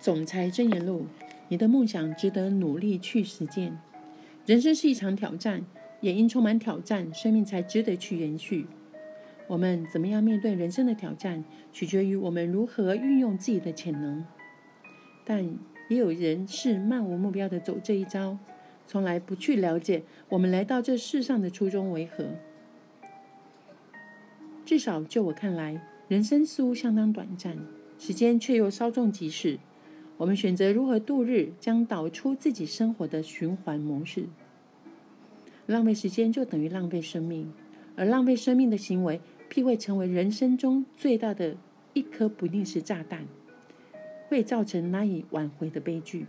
总裁箴言录：你的梦想值得努力去实践。人生是一场挑战，也因充满挑战，生命才值得去延续。我们怎么样面对人生的挑战，取决于我们如何运用自己的潜能。但也有人是漫无目标的走这一招，从来不去了解我们来到这世上的初衷为何。至少就我看来，人生似乎相当短暂，时间却又稍纵即逝。我们选择如何度日，将导出自己生活的循环模式。浪费时间就等于浪费生命，而浪费生命的行为，必会成为人生中最大的一颗不定时炸弹，会造成难以挽回的悲剧。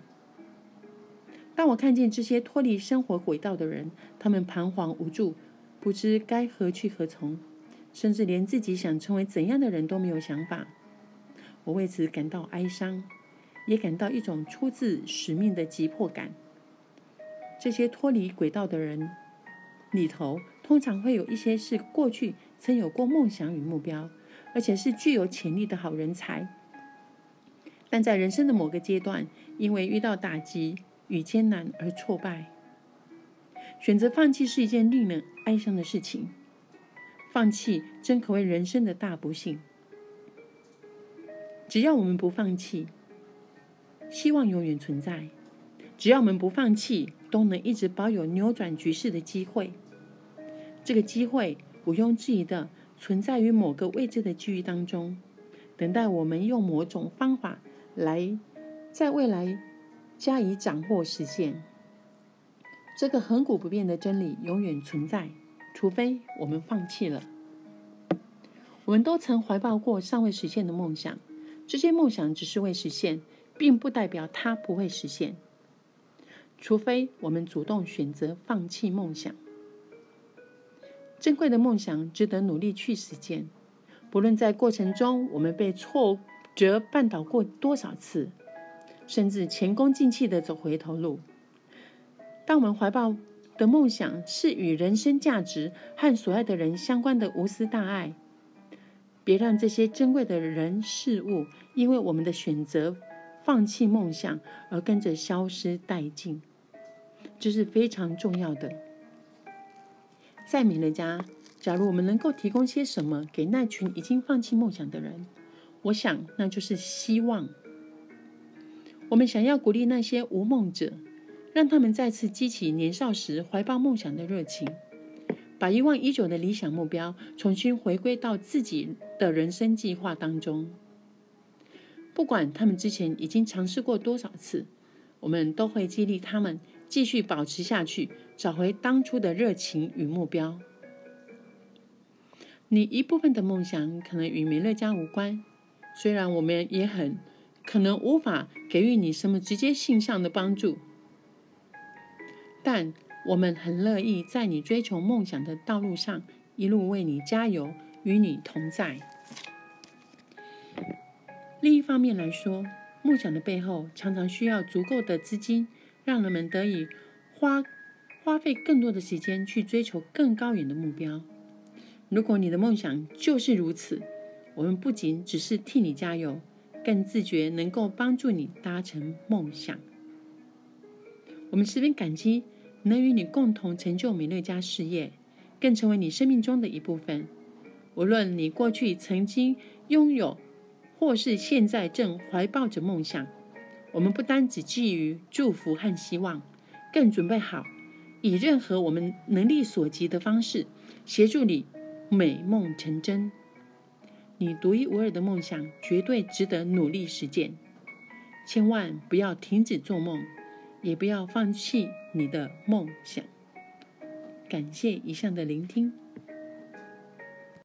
当我看见这些脱离生活轨道的人，他们彷徨无助，不知该何去何从，甚至连自己想成为怎样的人都没有想法，我为此感到哀伤。也感到一种出自使命的急迫感。这些脱离轨道的人里头，通常会有一些是过去曾有过梦想与目标，而且是具有潜力的好人才，但在人生的某个阶段，因为遇到打击与艰难而挫败，选择放弃是一件令人哀伤的事情。放弃真可谓人生的大不幸。只要我们不放弃。希望永远存在，只要我们不放弃，都能一直保有扭转局势的机会。这个机会毋庸置疑的存在于某个未知的机遇当中，等待我们用某种方法来在未来加以掌握实现。这个恒古不变的真理永远存在，除非我们放弃了。我们都曾怀抱过尚未实现的梦想，这些梦想只是未实现。并不代表它不会实现，除非我们主动选择放弃梦想。珍贵的梦想值得努力去实践，不论在过程中我们被挫折绊倒过多少次，甚至前功尽弃的走回头路。当我们怀抱的梦想是与人生价值和所爱的人相关的无私大爱，别让这些珍贵的人事物因为我们的选择。放弃梦想而跟着消失殆尽，这是非常重要的。在美乐家，假如我们能够提供些什么给那群已经放弃梦想的人，我想那就是希望。我们想要鼓励那些无梦者，让他们再次激起年少时怀抱梦想的热情，把遗忘已久的理想目标重新回归到自己的人生计划当中。不管他们之前已经尝试过多少次，我们都会激励他们继续保持下去，找回当初的热情与目标。你一部分的梦想可能与美乐家无关，虽然我们也很可能无法给予你什么直接性上的帮助，但我们很乐意在你追求梦想的道路上一路为你加油，与你同在。另一方面来说，梦想的背后常常需要足够的资金，让人们得以花花费更多的时间去追求更高远的目标。如果你的梦想就是如此，我们不仅只是替你加油，更自觉能够帮助你达成梦想。我们十分感激能与你共同成就美乐家事业，更成为你生命中的一部分。无论你过去曾经拥有。或是现在正怀抱着梦想，我们不单只寄予祝福和希望，更准备好以任何我们能力所及的方式协助你美梦成真。你独一无二的梦想绝对值得努力实践，千万不要停止做梦，也不要放弃你的梦想。感谢以上的聆听。